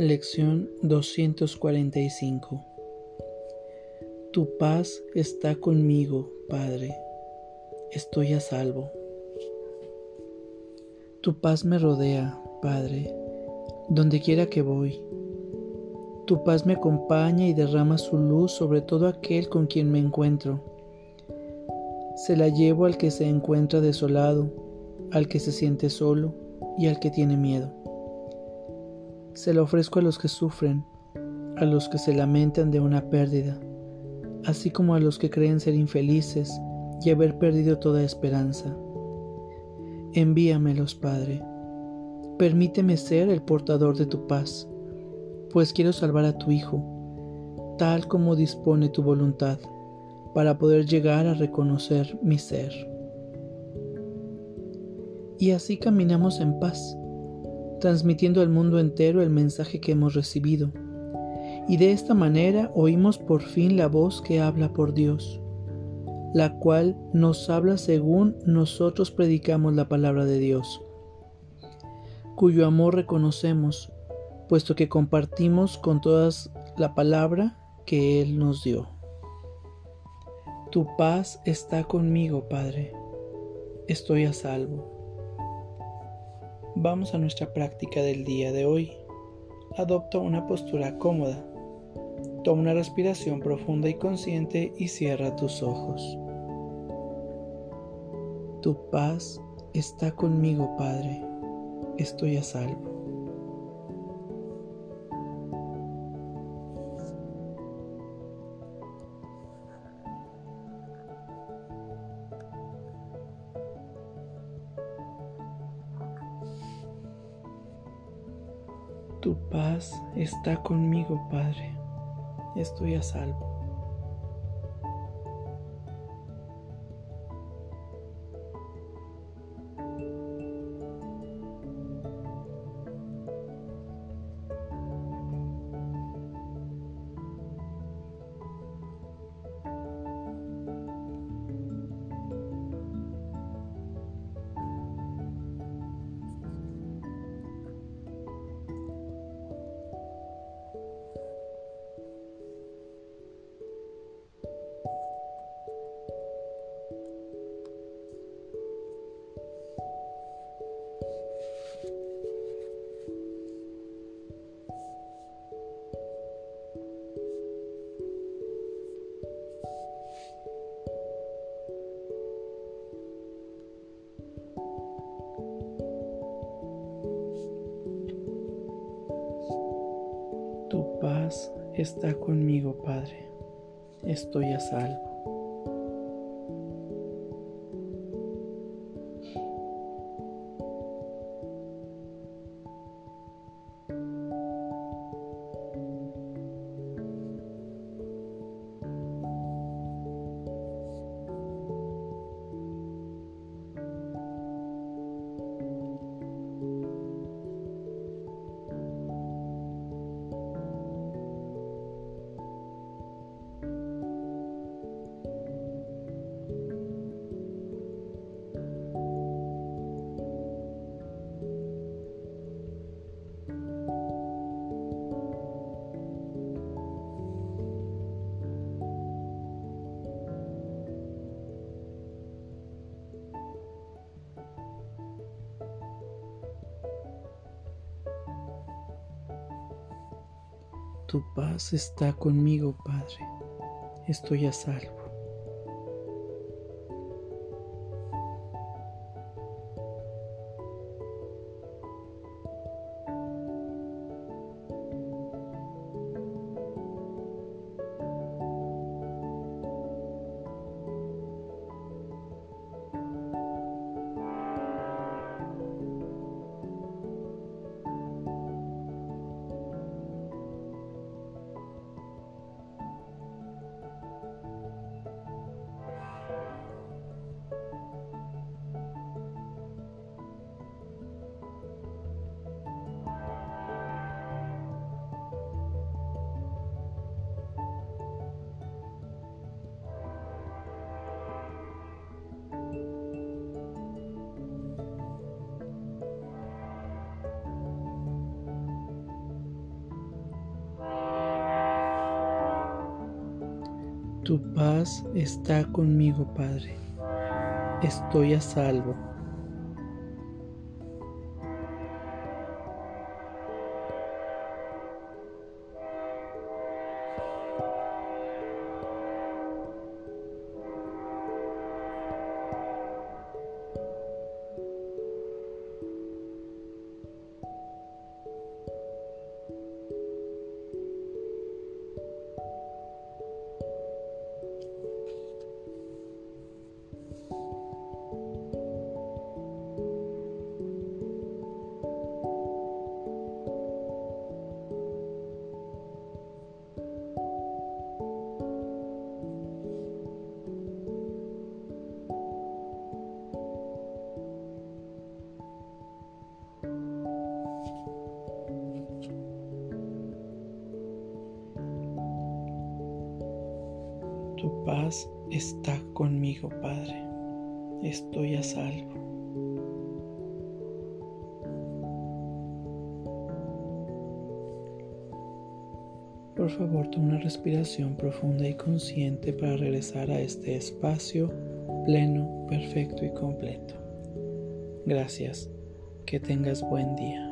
Lección 245 Tu paz está conmigo, Padre. Estoy a salvo. Tu paz me rodea, Padre, donde quiera que voy. Tu paz me acompaña y derrama su luz sobre todo aquel con quien me encuentro. Se la llevo al que se encuentra desolado, al que se siente solo y al que tiene miedo. Se la ofrezco a los que sufren, a los que se lamentan de una pérdida, así como a los que creen ser infelices y haber perdido toda esperanza. Envíamelos, Padre. Permíteme ser el portador de tu paz, pues quiero salvar a tu Hijo, tal como dispone tu voluntad, para poder llegar a reconocer mi ser. Y así caminamos en paz, transmitiendo al mundo entero el mensaje que hemos recibido. Y de esta manera oímos por fin la voz que habla por Dios la cual nos habla según nosotros predicamos la palabra de Dios, cuyo amor reconocemos, puesto que compartimos con todas la palabra que Él nos dio. Tu paz está conmigo, Padre. Estoy a salvo. Vamos a nuestra práctica del día de hoy. Adopta una postura cómoda Toma una respiración profunda y consciente y cierra tus ojos. Tu paz está conmigo, Padre. Estoy a salvo. Tu paz está conmigo, Padre estoy a salvo. Paz está conmigo, Padre. Estoy a salvo. Tu paz está conmigo, Padre. Estoy a salvo. Tu paz está conmigo, Padre. Estoy a salvo. Paz está conmigo, Padre. Estoy a salvo. Por favor, toma una respiración profunda y consciente para regresar a este espacio pleno, perfecto y completo. Gracias. Que tengas buen día.